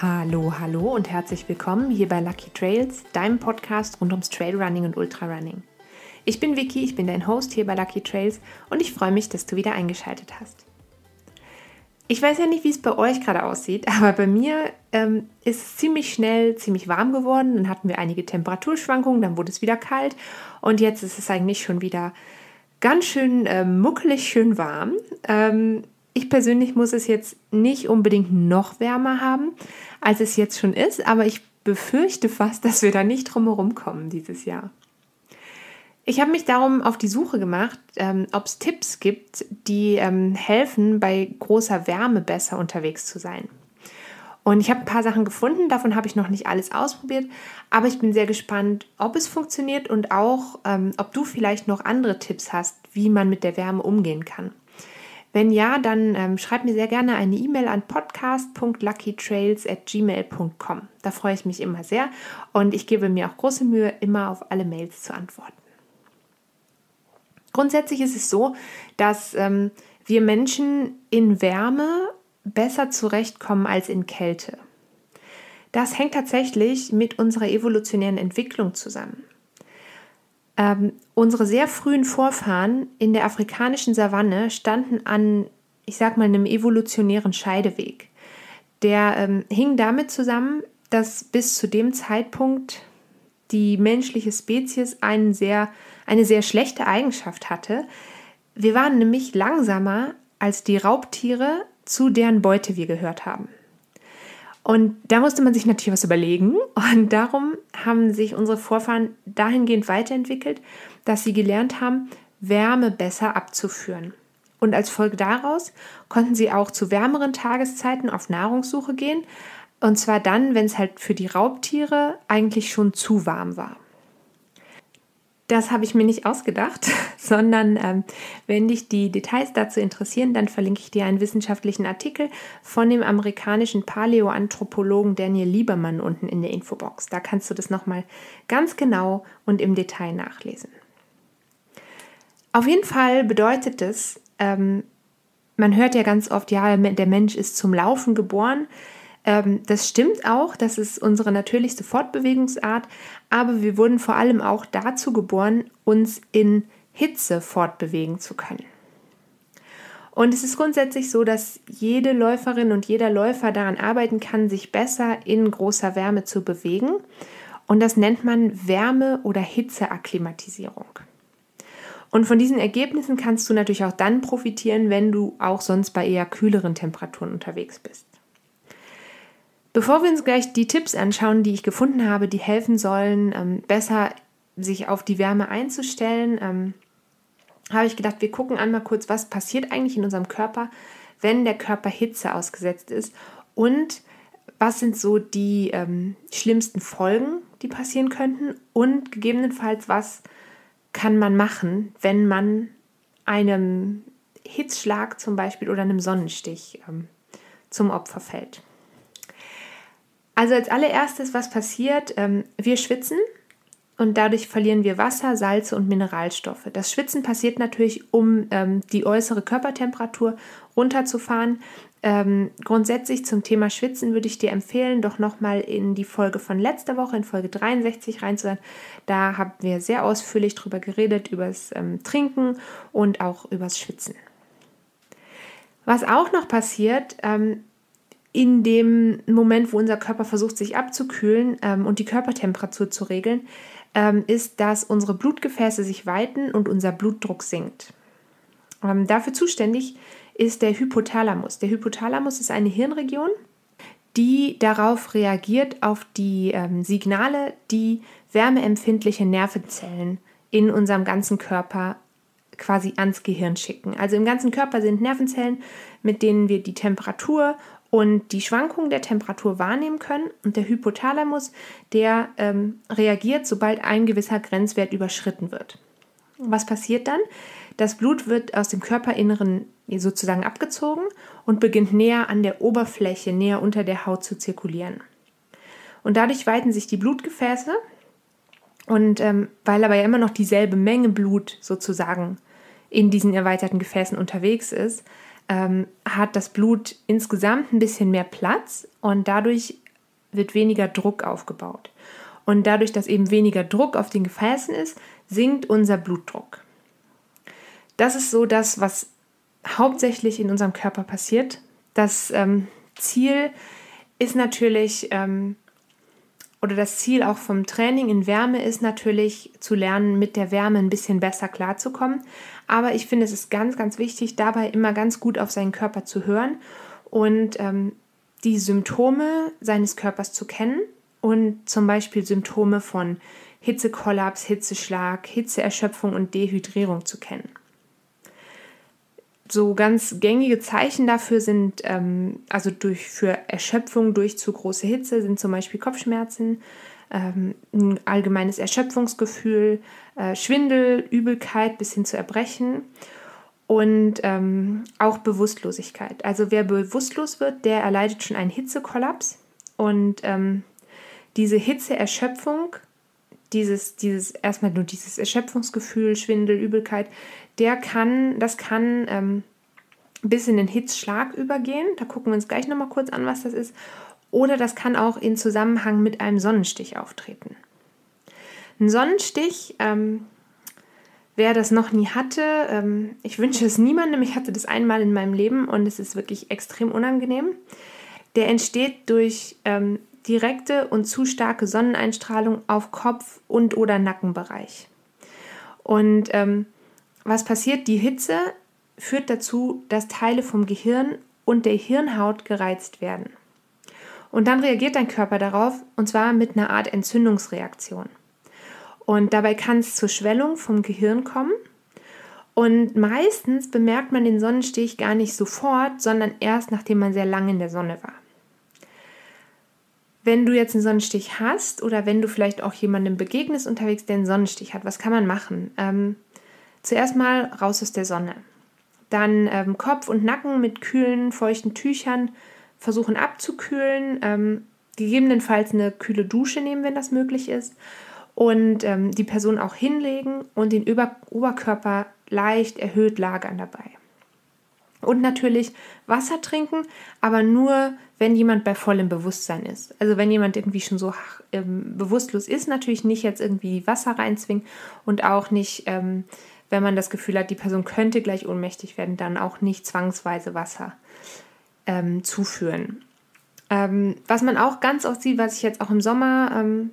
Hallo, hallo und herzlich willkommen hier bei Lucky Trails, deinem Podcast rund ums Trailrunning und Ultrarunning. Ich bin Vicky, ich bin dein Host hier bei Lucky Trails und ich freue mich, dass du wieder eingeschaltet hast. Ich weiß ja nicht, wie es bei euch gerade aussieht, aber bei mir ähm, ist es ziemlich schnell ziemlich warm geworden. Dann hatten wir einige Temperaturschwankungen, dann wurde es wieder kalt und jetzt ist es eigentlich schon wieder ganz schön äh, muckelig, schön warm. Ähm, ich persönlich muss es jetzt nicht unbedingt noch wärmer haben, als es jetzt schon ist, aber ich befürchte fast, dass wir da nicht drumherum kommen dieses Jahr. Ich habe mich darum auf die Suche gemacht, ähm, ob es Tipps gibt, die ähm, helfen, bei großer Wärme besser unterwegs zu sein. Und ich habe ein paar Sachen gefunden, davon habe ich noch nicht alles ausprobiert, aber ich bin sehr gespannt, ob es funktioniert und auch, ähm, ob du vielleicht noch andere Tipps hast, wie man mit der Wärme umgehen kann. Wenn ja, dann ähm, schreib mir sehr gerne eine E-Mail an podcast.luckytrails@gmail.com. Da freue ich mich immer sehr und ich gebe mir auch große Mühe, immer auf alle Mails zu antworten. Grundsätzlich ist es so, dass ähm, wir Menschen in Wärme besser zurechtkommen als in Kälte. Das hängt tatsächlich mit unserer evolutionären Entwicklung zusammen. Ähm, unsere sehr frühen Vorfahren in der afrikanischen Savanne standen an, ich sag mal, einem evolutionären Scheideweg. Der ähm, hing damit zusammen, dass bis zu dem Zeitpunkt die menschliche Spezies einen sehr, eine sehr schlechte Eigenschaft hatte. Wir waren nämlich langsamer als die Raubtiere, zu deren Beute wir gehört haben. Und da musste man sich natürlich was überlegen. Und darum haben sich unsere Vorfahren dahingehend weiterentwickelt, dass sie gelernt haben, Wärme besser abzuführen. Und als Folge daraus konnten sie auch zu wärmeren Tageszeiten auf Nahrungssuche gehen. Und zwar dann, wenn es halt für die Raubtiere eigentlich schon zu warm war. Das habe ich mir nicht ausgedacht, sondern ähm, wenn dich die Details dazu interessieren, dann verlinke ich dir einen wissenschaftlichen Artikel von dem amerikanischen Paläoanthropologen Daniel Liebermann unten in der Infobox. Da kannst du das nochmal ganz genau und im Detail nachlesen. Auf jeden Fall bedeutet es, ähm, man hört ja ganz oft, ja, der Mensch ist zum Laufen geboren. Ähm, das stimmt auch, das ist unsere natürlichste Fortbewegungsart, aber wir wurden vor allem auch dazu geboren, uns in Hitze fortbewegen zu können. Und es ist grundsätzlich so, dass jede Läuferin und jeder Läufer daran arbeiten kann, sich besser in großer Wärme zu bewegen. Und das nennt man Wärme- oder Hitzeakklimatisierung. Und von diesen Ergebnissen kannst du natürlich auch dann profitieren, wenn du auch sonst bei eher kühleren Temperaturen unterwegs bist. Bevor wir uns gleich die Tipps anschauen, die ich gefunden habe, die helfen sollen, ähm, besser sich auf die Wärme einzustellen, ähm, habe ich gedacht, wir gucken einmal kurz, was passiert eigentlich in unserem Körper, wenn der Körper Hitze ausgesetzt ist und was sind so die ähm, schlimmsten Folgen, die passieren könnten und gegebenenfalls, was kann man machen, wenn man einem Hitzschlag zum Beispiel oder einem Sonnenstich ähm, zum Opfer fällt. Also als allererstes, was passiert? Ähm, wir schwitzen und dadurch verlieren wir Wasser, Salze und Mineralstoffe. Das Schwitzen passiert natürlich, um ähm, die äußere Körpertemperatur runterzufahren. Ähm, grundsätzlich zum Thema Schwitzen würde ich dir empfehlen, doch nochmal in die Folge von letzter Woche, in Folge 63 reinzuhören. Da haben wir sehr ausführlich drüber geredet, übers ähm, Trinken und auch übers Schwitzen. Was auch noch passiert, ähm, in dem Moment, wo unser Körper versucht, sich abzukühlen ähm, und die Körpertemperatur zu regeln, ähm, ist, dass unsere Blutgefäße sich weiten und unser Blutdruck sinkt. Ähm, dafür zuständig ist der Hypothalamus. Der Hypothalamus ist eine Hirnregion, die darauf reagiert, auf die ähm, Signale, die wärmeempfindliche Nervenzellen in unserem ganzen Körper quasi ans Gehirn schicken. Also im ganzen Körper sind Nervenzellen, mit denen wir die Temperatur und die Schwankung der Temperatur wahrnehmen können. Und der Hypothalamus, der ähm, reagiert, sobald ein gewisser Grenzwert überschritten wird. Was passiert dann? Das Blut wird aus dem Körperinneren sozusagen abgezogen und beginnt näher an der Oberfläche, näher unter der Haut zu zirkulieren. Und dadurch weiten sich die Blutgefäße. Und ähm, weil aber ja immer noch dieselbe Menge Blut sozusagen in diesen erweiterten Gefäßen unterwegs ist, ähm, hat das Blut insgesamt ein bisschen mehr Platz und dadurch wird weniger Druck aufgebaut. Und dadurch, dass eben weniger Druck auf den Gefäßen ist, sinkt unser Blutdruck. Das ist so das, was hauptsächlich in unserem Körper passiert. Das ähm, Ziel ist natürlich, ähm, oder das Ziel auch vom Training in Wärme ist natürlich zu lernen, mit der Wärme ein bisschen besser klarzukommen. Aber ich finde, es ist ganz, ganz wichtig, dabei immer ganz gut auf seinen Körper zu hören und ähm, die Symptome seines Körpers zu kennen und zum Beispiel Symptome von Hitzekollaps, Hitzeschlag, Hitzeerschöpfung und Dehydrierung zu kennen. So ganz gängige Zeichen dafür sind, ähm, also durch, für Erschöpfung durch zu große Hitze, sind zum Beispiel Kopfschmerzen, ähm, ein allgemeines Erschöpfungsgefühl, äh, Schwindel, Übelkeit bis hin zu Erbrechen und ähm, auch Bewusstlosigkeit. Also wer bewusstlos wird, der erleidet schon einen Hitzekollaps und ähm, diese Hitzeerschöpfung dieses, dieses erstmal nur dieses Erschöpfungsgefühl, Schwindel, Übelkeit, der kann, das kann ähm, bis in den Hitzschlag übergehen. Da gucken wir uns gleich nochmal kurz an, was das ist. Oder das kann auch in Zusammenhang mit einem Sonnenstich auftreten. Ein Sonnenstich, ähm, wer das noch nie hatte, ähm, ich wünsche es niemandem. Ich hatte das einmal in meinem Leben und es ist wirklich extrem unangenehm. Der entsteht durch ähm, direkte und zu starke Sonneneinstrahlung auf Kopf- und oder Nackenbereich. Und ähm, was passiert? Die Hitze führt dazu, dass Teile vom Gehirn und der Hirnhaut gereizt werden. Und dann reagiert dein Körper darauf, und zwar mit einer Art Entzündungsreaktion. Und dabei kann es zur Schwellung vom Gehirn kommen. Und meistens bemerkt man den Sonnenstich gar nicht sofort, sondern erst nachdem man sehr lange in der Sonne war. Wenn du jetzt einen Sonnenstich hast oder wenn du vielleicht auch jemandem begegnest unterwegs, der einen Sonnenstich hat, was kann man machen? Ähm, zuerst mal raus aus der Sonne. Dann ähm, Kopf und Nacken mit kühlen, feuchten Tüchern versuchen abzukühlen. Ähm, gegebenenfalls eine kühle Dusche nehmen, wenn das möglich ist. Und ähm, die Person auch hinlegen und den Über Oberkörper leicht erhöht lagern dabei. Und natürlich Wasser trinken, aber nur, wenn jemand bei vollem Bewusstsein ist. Also wenn jemand irgendwie schon so ähm, bewusstlos ist, natürlich nicht jetzt irgendwie Wasser reinzwingen und auch nicht, ähm, wenn man das Gefühl hat, die Person könnte gleich ohnmächtig werden, dann auch nicht zwangsweise Wasser ähm, zuführen. Ähm, was man auch ganz oft sieht, was ich jetzt auch im Sommer ähm,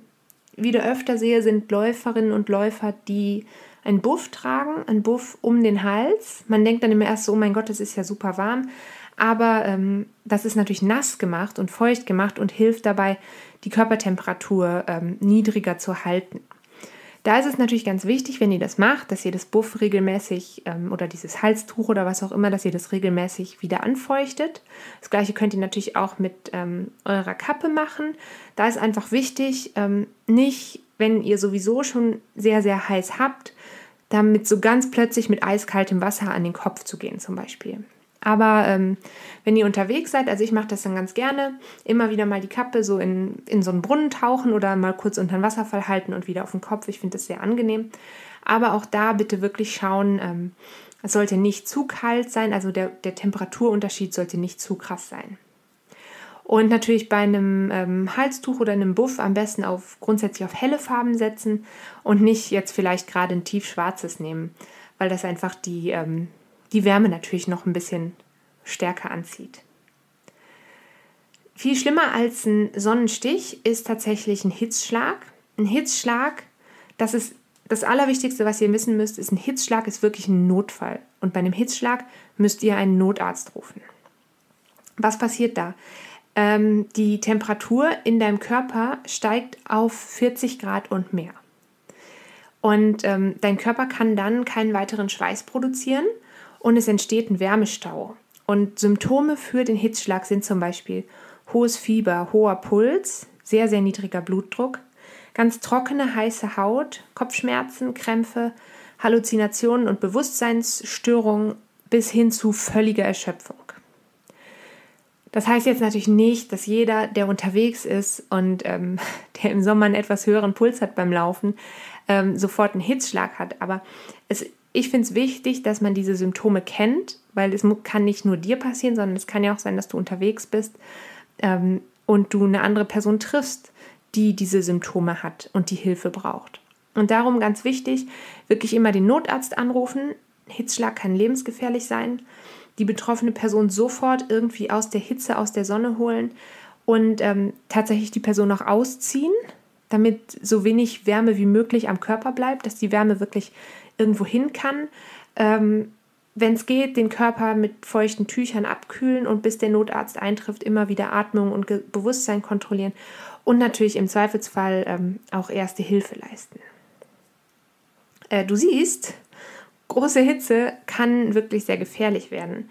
wieder öfter sehe, sind Läuferinnen und Läufer, die einen Buff tragen, einen Buff um den Hals. Man denkt dann immer erst so, oh mein Gott, das ist ja super warm. Aber ähm, das ist natürlich nass gemacht und feucht gemacht und hilft dabei, die Körpertemperatur ähm, niedriger zu halten. Da ist es natürlich ganz wichtig, wenn ihr das macht, dass ihr das Buff regelmäßig ähm, oder dieses Halstuch oder was auch immer, dass ihr das regelmäßig wieder anfeuchtet. Das gleiche könnt ihr natürlich auch mit ähm, eurer Kappe machen. Da ist einfach wichtig, ähm, nicht, wenn ihr sowieso schon sehr, sehr heiß habt, damit so ganz plötzlich mit eiskaltem Wasser an den Kopf zu gehen zum Beispiel. Aber ähm, wenn ihr unterwegs seid, also ich mache das dann ganz gerne, immer wieder mal die Kappe so in, in so einen Brunnen tauchen oder mal kurz unter den Wasserfall halten und wieder auf den Kopf. Ich finde das sehr angenehm. Aber auch da bitte wirklich schauen, ähm, es sollte nicht zu kalt sein, also der, der Temperaturunterschied sollte nicht zu krass sein. Und natürlich bei einem ähm, Halstuch oder einem Buff am besten auf grundsätzlich auf helle Farben setzen und nicht jetzt vielleicht gerade ein tiefschwarzes nehmen, weil das einfach die, ähm, die Wärme natürlich noch ein bisschen stärker anzieht. Viel schlimmer als ein Sonnenstich ist tatsächlich ein Hitzschlag. Ein Hitzschlag, das ist das Allerwichtigste, was ihr wissen müsst, ist ein Hitzschlag ist wirklich ein Notfall. Und bei einem Hitzschlag müsst ihr einen Notarzt rufen. Was passiert da? ähm, die Temperatur in deinem Körper steigt auf 40 Grad und mehr. Und ähm, dein Körper kann dann keinen weiteren Schweiß produzieren und es entsteht ein Wärmestau. Und Symptome für den Hitzschlag sind zum Beispiel hohes Fieber, hoher Puls, sehr, sehr niedriger Blutdruck, ganz trockene, heiße Haut, Kopfschmerzen, Krämpfe, Halluzinationen und Bewusstseinsstörungen bis hin zu völliger Erschöpfung. Das heißt jetzt natürlich nicht, dass jeder, der unterwegs ist und ähm, der im Sommer einen etwas höheren Puls hat beim Laufen, ähm, sofort einen Hitzschlag hat. Aber es, ich finde es wichtig, dass man diese Symptome kennt, weil es kann nicht nur dir passieren, sondern es kann ja auch sein, dass du unterwegs bist. Ähm, und du eine andere Person triffst, die diese Symptome hat und die Hilfe braucht. Und darum ganz wichtig, wirklich immer den Notarzt anrufen. Hitzschlag kann lebensgefährlich sein. Die betroffene Person sofort irgendwie aus der Hitze, aus der Sonne holen und ähm, tatsächlich die Person auch ausziehen, damit so wenig Wärme wie möglich am Körper bleibt, dass die Wärme wirklich irgendwo hin kann. Ähm, wenn es geht, den Körper mit feuchten Tüchern abkühlen und bis der Notarzt eintrifft, immer wieder Atmung und Ge Bewusstsein kontrollieren und natürlich im Zweifelsfall ähm, auch erste Hilfe leisten. Äh, du siehst, große Hitze kann wirklich sehr gefährlich werden.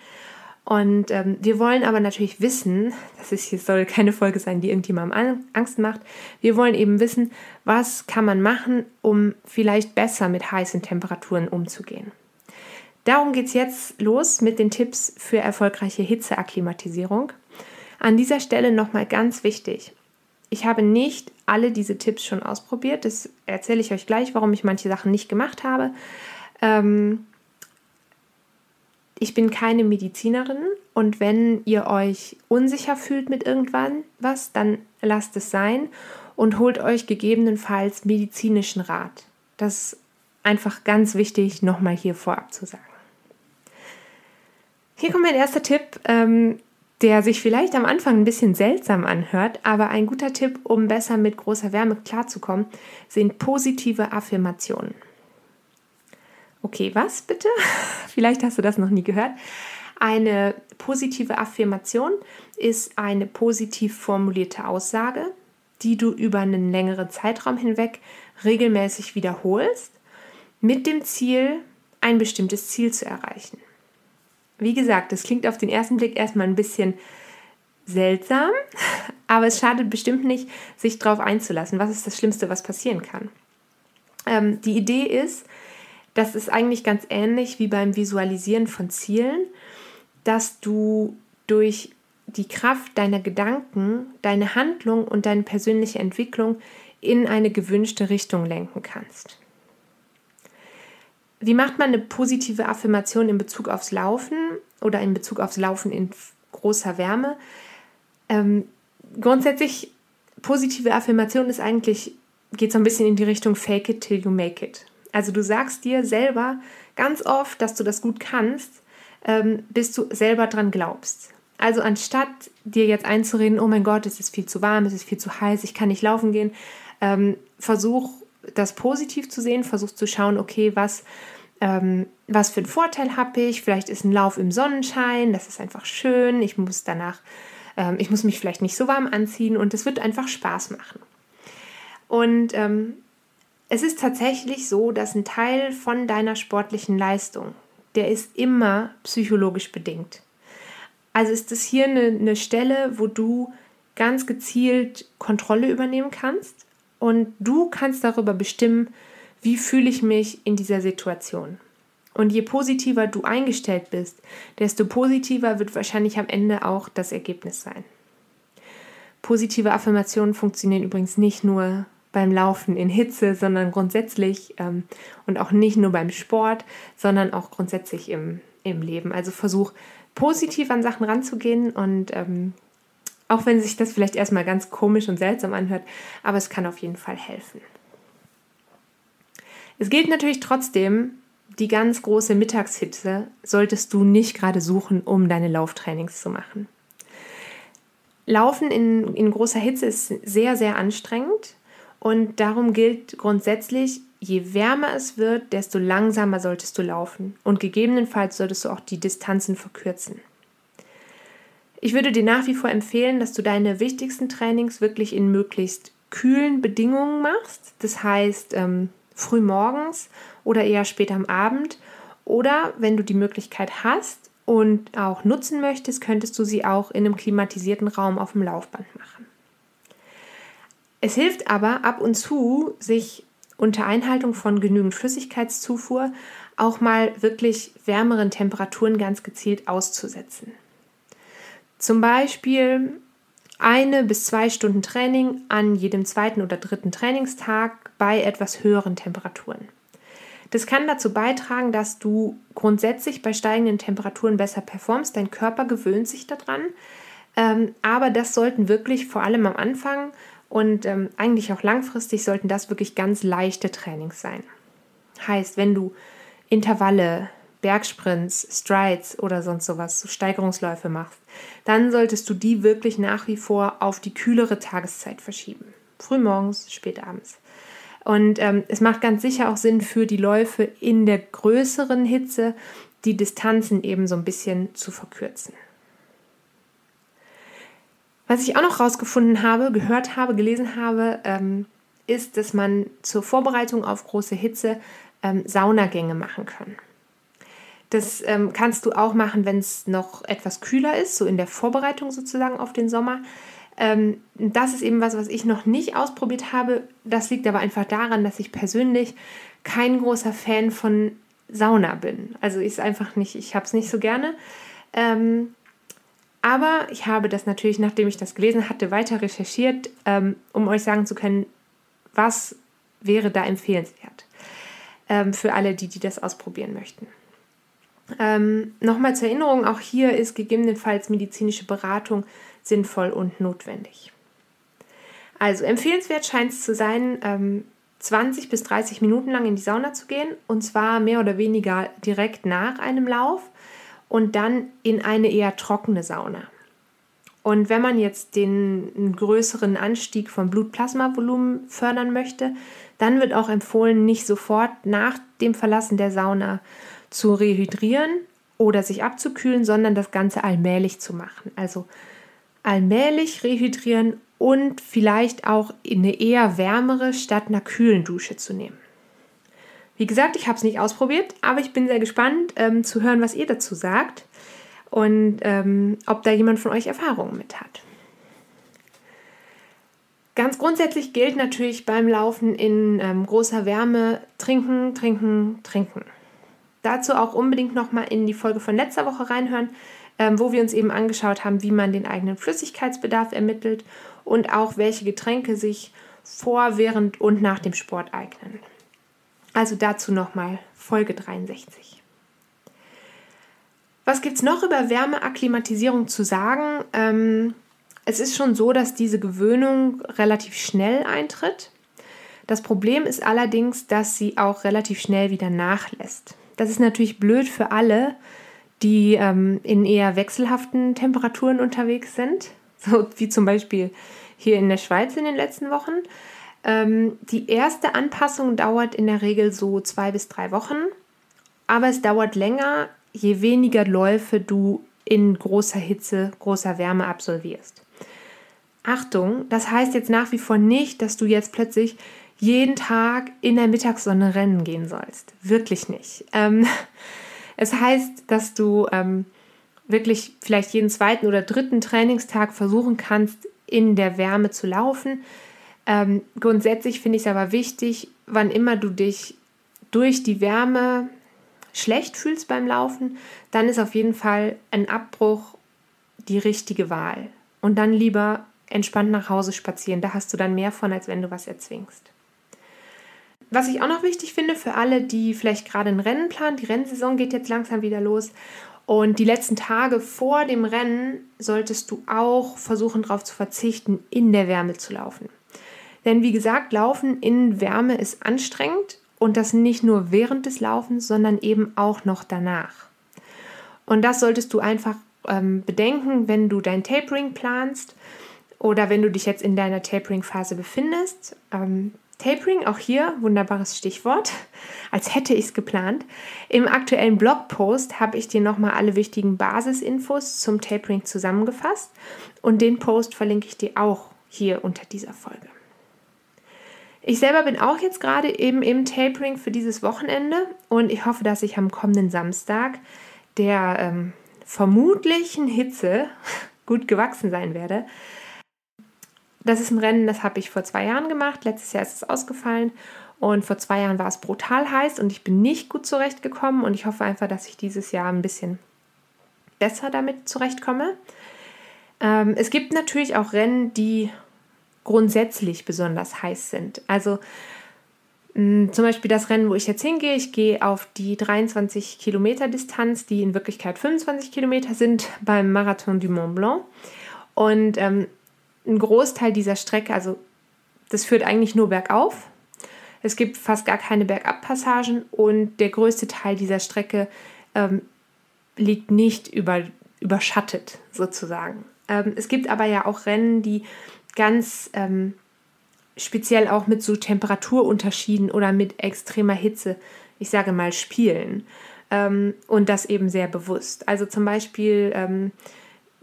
Und ähm, wir wollen aber natürlich wissen, das ist, hier soll keine Folge sein, die irgendjemandem Angst macht. Wir wollen eben wissen, was kann man machen, um vielleicht besser mit heißen Temperaturen umzugehen. Darum geht es jetzt los mit den Tipps für erfolgreiche Hitzeakklimatisierung. An dieser Stelle nochmal ganz wichtig. Ich habe nicht alle diese Tipps schon ausprobiert. Das erzähle ich euch gleich, warum ich manche Sachen nicht gemacht habe. Ähm, ich bin keine Medizinerin und wenn ihr euch unsicher fühlt mit irgendwann was, dann lasst es sein und holt euch gegebenenfalls medizinischen Rat. Das ist einfach ganz wichtig, nochmal hier vorab zu sagen. Hier kommt mein erster Tipp, ähm, der sich vielleicht am Anfang ein bisschen seltsam anhört, aber ein guter Tipp, um besser mit großer Wärme klarzukommen, sind positive Affirmationen. Okay, was bitte? Vielleicht hast du das noch nie gehört. Eine positive Affirmation ist eine positiv formulierte Aussage, die du über einen längeren Zeitraum hinweg regelmäßig wiederholst, mit dem Ziel, ein bestimmtes Ziel zu erreichen. Wie gesagt, das klingt auf den ersten Blick erstmal ein bisschen seltsam, aber es schadet bestimmt nicht, sich darauf einzulassen. Was ist das Schlimmste, was passieren kann? Ähm, die Idee ist, das ist eigentlich ganz ähnlich wie beim Visualisieren von Zielen, dass du durch die Kraft deiner Gedanken, deine Handlung und deine persönliche Entwicklung in eine gewünschte Richtung lenken kannst. Wie macht man eine positive Affirmation in Bezug aufs Laufen oder in Bezug aufs Laufen in großer Wärme? Ähm, grundsätzlich, positive Affirmation ist eigentlich, geht so ein bisschen in die Richtung Fake it till you make it. Also du sagst dir selber ganz oft, dass du das gut kannst, ähm, bis du selber dran glaubst. Also anstatt dir jetzt einzureden, oh mein Gott, es ist viel zu warm, es ist viel zu heiß, ich kann nicht laufen gehen, ähm, versuch das positiv zu sehen, versuch zu schauen, okay, was, ähm, was für einen Vorteil habe ich? Vielleicht ist ein Lauf im Sonnenschein, das ist einfach schön. Ich muss danach, ähm, ich muss mich vielleicht nicht so warm anziehen und es wird einfach Spaß machen. Und ähm, es ist tatsächlich so, dass ein Teil von deiner sportlichen Leistung, der ist immer psychologisch bedingt. Also ist es hier eine, eine Stelle, wo du ganz gezielt Kontrolle übernehmen kannst und du kannst darüber bestimmen, wie fühle ich mich in dieser Situation. Und je positiver du eingestellt bist, desto positiver wird wahrscheinlich am Ende auch das Ergebnis sein. Positive Affirmationen funktionieren übrigens nicht nur beim Laufen in Hitze, sondern grundsätzlich ähm, und auch nicht nur beim Sport, sondern auch grundsätzlich im, im Leben. Also versuch positiv an Sachen ranzugehen und ähm, auch wenn sich das vielleicht erstmal ganz komisch und seltsam anhört, aber es kann auf jeden Fall helfen. Es gilt natürlich trotzdem, die ganz große Mittagshitze solltest du nicht gerade suchen, um deine Lauftrainings zu machen. Laufen in, in großer Hitze ist sehr, sehr anstrengend und darum gilt grundsätzlich, je wärmer es wird, desto langsamer solltest du laufen und gegebenenfalls solltest du auch die Distanzen verkürzen. Ich würde dir nach wie vor empfehlen, dass du deine wichtigsten Trainings wirklich in möglichst kühlen Bedingungen machst. Das heißt, ähm, früh morgens oder eher spät am Abend. Oder wenn du die Möglichkeit hast und auch nutzen möchtest, könntest du sie auch in einem klimatisierten Raum auf dem Laufband machen. Es hilft aber ab und zu, sich unter Einhaltung von genügend Flüssigkeitszufuhr auch mal wirklich wärmeren Temperaturen ganz gezielt auszusetzen. Zum Beispiel eine bis zwei Stunden Training an jedem zweiten oder dritten Trainingstag bei etwas höheren Temperaturen. Das kann dazu beitragen, dass du grundsätzlich bei steigenden Temperaturen besser performst. Dein Körper gewöhnt sich daran. Ähm, aber das sollten wirklich vor allem am Anfang und ähm, eigentlich auch langfristig sollten das wirklich ganz leichte Trainings sein. Heißt, wenn du Intervalle, Bergsprints, Strides oder sonst sowas, Steigerungsläufe machst, dann solltest du die wirklich nach wie vor auf die kühlere Tageszeit verschieben. Frühmorgens, spät abends. Und ähm, es macht ganz sicher auch Sinn für die Läufe in der größeren Hitze, die Distanzen eben so ein bisschen zu verkürzen. Was ich auch noch rausgefunden habe, gehört habe, gelesen habe, ähm, ist, dass man zur Vorbereitung auf große Hitze ähm, Saunagänge machen kann. Das ähm, kannst du auch machen, wenn es noch etwas kühler ist, so in der Vorbereitung sozusagen auf den Sommer. Ähm, das ist eben was, was ich noch nicht ausprobiert habe. Das liegt aber einfach daran, dass ich persönlich kein großer Fan von Sauna bin. Also ist einfach nicht, ich habe es nicht so gerne. Ähm, aber ich habe das natürlich, nachdem ich das gelesen hatte, weiter recherchiert, ähm, um euch sagen zu können, was wäre da empfehlenswert ähm, für alle, die, die das ausprobieren möchten. Ähm, Nochmal zur Erinnerung, auch hier ist gegebenenfalls medizinische Beratung sinnvoll und notwendig. Also empfehlenswert scheint es zu sein, ähm, 20 bis 30 Minuten lang in die Sauna zu gehen und zwar mehr oder weniger direkt nach einem Lauf und dann in eine eher trockene Sauna. Und wenn man jetzt den größeren Anstieg von Blutplasmavolumen fördern möchte, dann wird auch empfohlen, nicht sofort nach dem Verlassen der Sauna zu rehydrieren oder sich abzukühlen, sondern das Ganze allmählich zu machen. Also allmählich rehydrieren und vielleicht auch eine eher wärmere statt einer kühlen Dusche zu nehmen. Wie gesagt, ich habe es nicht ausprobiert, aber ich bin sehr gespannt ähm, zu hören, was ihr dazu sagt und ähm, ob da jemand von euch Erfahrungen mit hat. Ganz grundsätzlich gilt natürlich beim Laufen in ähm, großer Wärme trinken, trinken, trinken. Dazu auch unbedingt nochmal in die Folge von letzter Woche reinhören, ähm, wo wir uns eben angeschaut haben, wie man den eigenen Flüssigkeitsbedarf ermittelt und auch welche Getränke sich vor, während und nach dem Sport eignen. Also dazu nochmal Folge 63. Was gibt es noch über Wärmeakklimatisierung zu sagen? Ähm, es ist schon so, dass diese Gewöhnung relativ schnell eintritt. Das Problem ist allerdings, dass sie auch relativ schnell wieder nachlässt. Das ist natürlich blöd für alle, die ähm, in eher wechselhaften Temperaturen unterwegs sind, so wie zum Beispiel hier in der Schweiz in den letzten Wochen. Ähm, die erste Anpassung dauert in der Regel so zwei bis drei Wochen, aber es dauert länger, je weniger Läufe du in großer Hitze, großer Wärme absolvierst. Achtung, das heißt jetzt nach wie vor nicht, dass du jetzt plötzlich jeden Tag in der Mittagssonne rennen gehen sollst. Wirklich nicht. Ähm, es heißt, dass du ähm, wirklich vielleicht jeden zweiten oder dritten Trainingstag versuchen kannst, in der Wärme zu laufen. Ähm, grundsätzlich finde ich es aber wichtig, wann immer du dich durch die Wärme schlecht fühlst beim Laufen, dann ist auf jeden Fall ein Abbruch die richtige Wahl. Und dann lieber entspannt nach Hause spazieren. Da hast du dann mehr von, als wenn du was erzwingst. Was ich auch noch wichtig finde für alle, die vielleicht gerade ein Rennen planen, die Rennsaison geht jetzt langsam wieder los. Und die letzten Tage vor dem Rennen solltest du auch versuchen, darauf zu verzichten, in der Wärme zu laufen. Denn wie gesagt, Laufen in Wärme ist anstrengend und das nicht nur während des Laufens, sondern eben auch noch danach. Und das solltest du einfach ähm, bedenken, wenn du dein Tapering planst oder wenn du dich jetzt in deiner Tapering-Phase befindest. Ähm, Tapering, auch hier wunderbares Stichwort, als hätte ich es geplant. Im aktuellen Blogpost habe ich dir nochmal alle wichtigen Basisinfos zum Tapering zusammengefasst und den Post verlinke ich dir auch hier unter dieser Folge. Ich selber bin auch jetzt gerade eben im Tapering für dieses Wochenende und ich hoffe, dass ich am kommenden Samstag der ähm, vermutlichen Hitze gut gewachsen sein werde. Das ist ein Rennen, das habe ich vor zwei Jahren gemacht. Letztes Jahr ist es ausgefallen und vor zwei Jahren war es brutal heiß und ich bin nicht gut zurechtgekommen und ich hoffe einfach, dass ich dieses Jahr ein bisschen besser damit zurechtkomme. Ähm, es gibt natürlich auch Rennen, die grundsätzlich besonders heiß sind. Also zum Beispiel das Rennen, wo ich jetzt hingehe. Ich gehe auf die 23 Kilometer Distanz, die in Wirklichkeit 25 Kilometer sind beim Marathon du Mont Blanc. Und ähm, ein Großteil dieser Strecke, also das führt eigentlich nur bergauf. Es gibt fast gar keine Bergabpassagen und der größte Teil dieser Strecke ähm, liegt nicht über, überschattet sozusagen. Ähm, es gibt aber ja auch Rennen, die ganz ähm, speziell auch mit so Temperaturunterschieden oder mit extremer Hitze, ich sage mal, spielen. Ähm, und das eben sehr bewusst. Also zum Beispiel, ähm,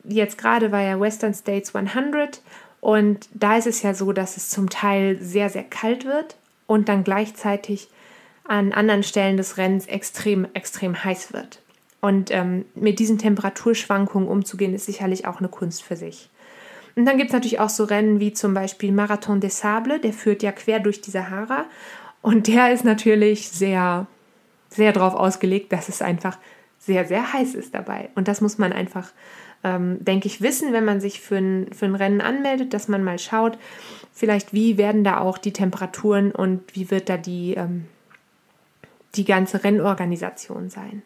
jetzt gerade war ja Western States 100 und da ist es ja so, dass es zum Teil sehr, sehr kalt wird und dann gleichzeitig an anderen Stellen des Rennens extrem, extrem heiß wird. Und ähm, mit diesen Temperaturschwankungen umzugehen, ist sicherlich auch eine Kunst für sich. Und dann gibt es natürlich auch so Rennen wie zum Beispiel Marathon des Sables, der führt ja quer durch die Sahara. Und der ist natürlich sehr, sehr darauf ausgelegt, dass es einfach sehr, sehr heiß ist dabei. Und das muss man einfach, ähm, denke ich, wissen, wenn man sich für ein, für ein Rennen anmeldet, dass man mal schaut, vielleicht wie werden da auch die Temperaturen und wie wird da die, ähm, die ganze Rennorganisation sein.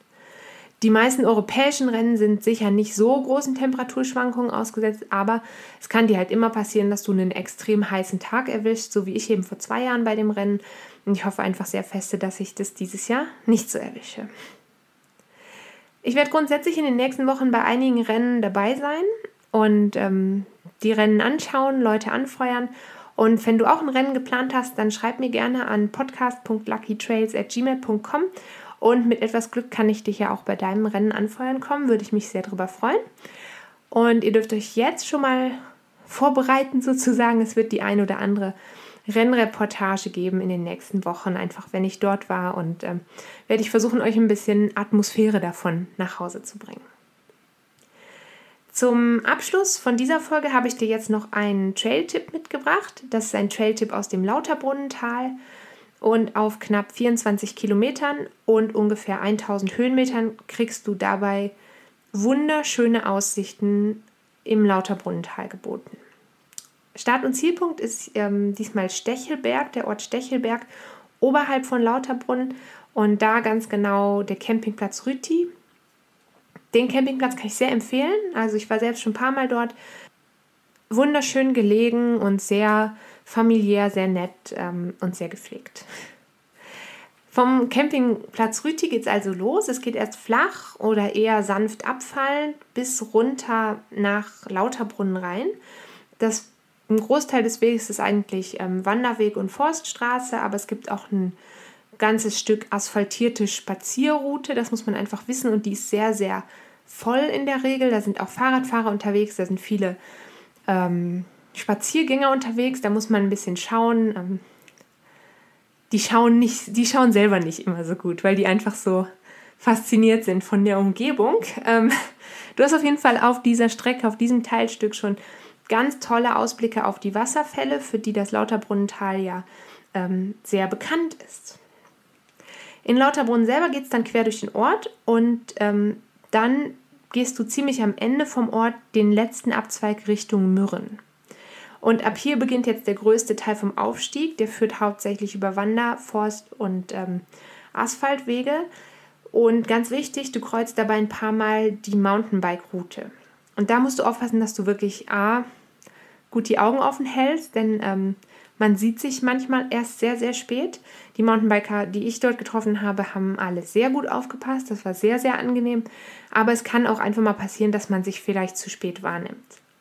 Die meisten europäischen Rennen sind sicher nicht so großen Temperaturschwankungen ausgesetzt, aber es kann dir halt immer passieren, dass du einen extrem heißen Tag erwischst, so wie ich eben vor zwei Jahren bei dem Rennen. Und ich hoffe einfach sehr feste, dass ich das dieses Jahr nicht so erwische. Ich werde grundsätzlich in den nächsten Wochen bei einigen Rennen dabei sein und ähm, die Rennen anschauen, Leute anfeuern. Und wenn du auch ein Rennen geplant hast, dann schreib mir gerne an podcast.luckytrails.gmail.com und mit etwas Glück kann ich dich ja auch bei deinem Rennen anfeuern kommen. Würde ich mich sehr darüber freuen. Und ihr dürft euch jetzt schon mal vorbereiten, sozusagen. Es wird die ein oder andere Rennreportage geben in den nächsten Wochen, einfach wenn ich dort war. Und ähm, werde ich versuchen, euch ein bisschen Atmosphäre davon nach Hause zu bringen. Zum Abschluss von dieser Folge habe ich dir jetzt noch einen Trail-Tipp mitgebracht. Das ist ein Trail-Tipp aus dem Lauterbrunnental und auf knapp 24 Kilometern und ungefähr 1000 Höhenmetern kriegst du dabei wunderschöne Aussichten im Lauterbrunnental geboten. Start- und Zielpunkt ist ähm, diesmal Stechelberg, der Ort Stechelberg, oberhalb von Lauterbrunnen und da ganz genau der Campingplatz Rüti. Den Campingplatz kann ich sehr empfehlen. Also ich war selbst schon ein paar Mal dort. Wunderschön gelegen und sehr familiär, sehr nett ähm, und sehr gepflegt. Vom Campingplatz Rüti geht es also los. Es geht erst flach oder eher sanft abfallend bis runter nach Lauterbrunnen rein. Das, ein Großteil des Weges ist eigentlich ähm, Wanderweg und Forststraße, aber es gibt auch ein ganzes Stück asphaltierte Spazierroute. Das muss man einfach wissen und die ist sehr, sehr voll in der Regel. Da sind auch Fahrradfahrer unterwegs, da sind viele ähm, Spaziergänger unterwegs, da muss man ein bisschen schauen. Ähm, die schauen nicht, die schauen selber nicht immer so gut, weil die einfach so fasziniert sind von der Umgebung. Ähm, du hast auf jeden Fall auf dieser Strecke, auf diesem Teilstück schon ganz tolle Ausblicke auf die Wasserfälle, für die das Lauterbrunnental ja ähm, sehr bekannt ist. In Lauterbrunnen selber geht es dann quer durch den Ort und ähm, dann gehst du ziemlich am Ende vom Ort den letzten Abzweig Richtung Mürren. Und ab hier beginnt jetzt der größte Teil vom Aufstieg. Der führt hauptsächlich über Wander-, Forst- und ähm, Asphaltwege. Und ganz wichtig, du kreuzt dabei ein paar Mal die Mountainbike-Route. Und da musst du aufpassen, dass du wirklich A, gut die Augen offen hältst, denn ähm, man sieht sich manchmal erst sehr, sehr spät. Die Mountainbiker, die ich dort getroffen habe, haben alle sehr gut aufgepasst. Das war sehr, sehr angenehm. Aber es kann auch einfach mal passieren, dass man sich vielleicht zu spät wahrnimmt.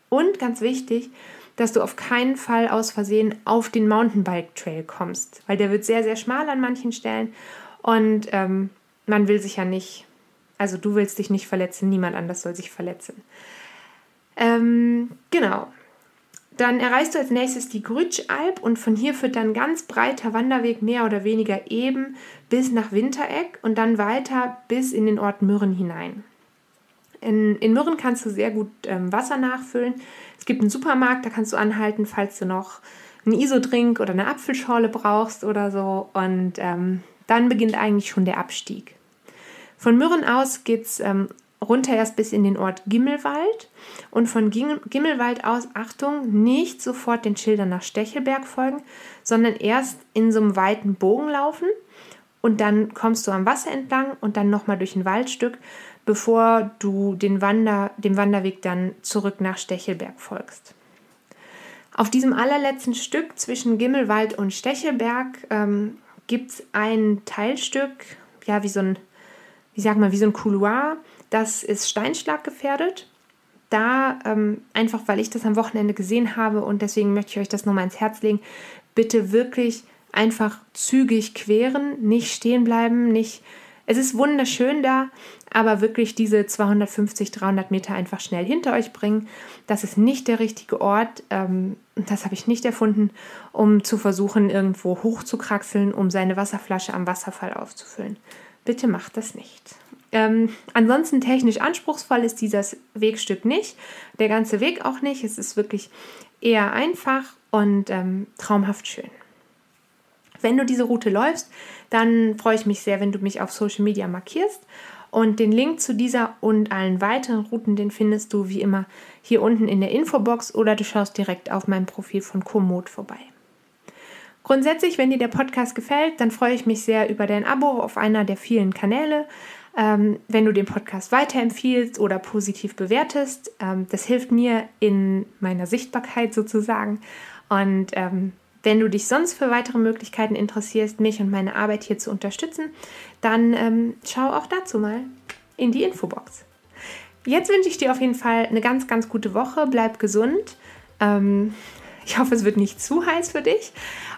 Und ganz wichtig, dass du auf keinen Fall aus Versehen auf den Mountainbike Trail kommst, weil der wird sehr, sehr schmal an manchen Stellen und ähm, man will sich ja nicht, also du willst dich nicht verletzen, niemand anders soll sich verletzen. Ähm, genau. Dann erreichst du als nächstes die Grütschalp und von hier führt dann ganz breiter Wanderweg mehr oder weniger eben bis nach Wintereck und dann weiter bis in den Ort Mürren hinein. In, in Mürren kannst du sehr gut ähm, Wasser nachfüllen. Es gibt einen Supermarkt, da kannst du anhalten, falls du noch einen Isodrink oder eine Apfelschorle brauchst oder so. Und ähm, dann beginnt eigentlich schon der Abstieg. Von Mürren aus geht es ähm, runter erst bis in den Ort Gimmelwald. Und von Gimmelwald aus, Achtung, nicht sofort den Schildern nach Stechelberg folgen, sondern erst in so einem weiten Bogen laufen. Und dann kommst du am Wasser entlang und dann nochmal durch ein Waldstück bevor du den Wander, dem Wanderweg dann zurück nach Stechelberg folgst. Auf diesem allerletzten Stück zwischen Gimmelwald und Stechelberg ähm, gibt es ein Teilstück, ja, wie so ein, wie sag mal, wie so ein Couloir, das ist steinschlaggefährdet. Da, ähm, einfach weil ich das am Wochenende gesehen habe und deswegen möchte ich euch das nochmal ins Herz legen, bitte wirklich einfach zügig queren, nicht stehen bleiben, nicht. Es ist wunderschön da, aber wirklich diese 250, 300 Meter einfach schnell hinter euch bringen. Das ist nicht der richtige Ort. Ähm, das habe ich nicht erfunden, um zu versuchen, irgendwo hochzukraxeln, um seine Wasserflasche am Wasserfall aufzufüllen. Bitte macht das nicht. Ähm, ansonsten technisch anspruchsvoll ist dieses Wegstück nicht, der ganze Weg auch nicht. Es ist wirklich eher einfach und ähm, traumhaft schön. Wenn du diese Route läufst, dann freue ich mich sehr, wenn du mich auf Social Media markierst. Und den Link zu dieser und allen weiteren Routen, den findest du wie immer hier unten in der Infobox oder du schaust direkt auf meinem Profil von Komoot vorbei. Grundsätzlich, wenn dir der Podcast gefällt, dann freue ich mich sehr über dein Abo auf einer der vielen Kanäle. Ähm, wenn du den Podcast weiterempfiehlst oder positiv bewertest, ähm, das hilft mir in meiner Sichtbarkeit sozusagen. Und ähm, wenn du dich sonst für weitere Möglichkeiten interessierst, mich und meine Arbeit hier zu unterstützen, dann ähm, schau auch dazu mal in die Infobox. Jetzt wünsche ich dir auf jeden Fall eine ganz, ganz gute Woche. Bleib gesund. Ähm, ich hoffe, es wird nicht zu heiß für dich.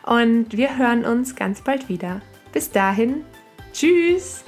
Und wir hören uns ganz bald wieder. Bis dahin, tschüss.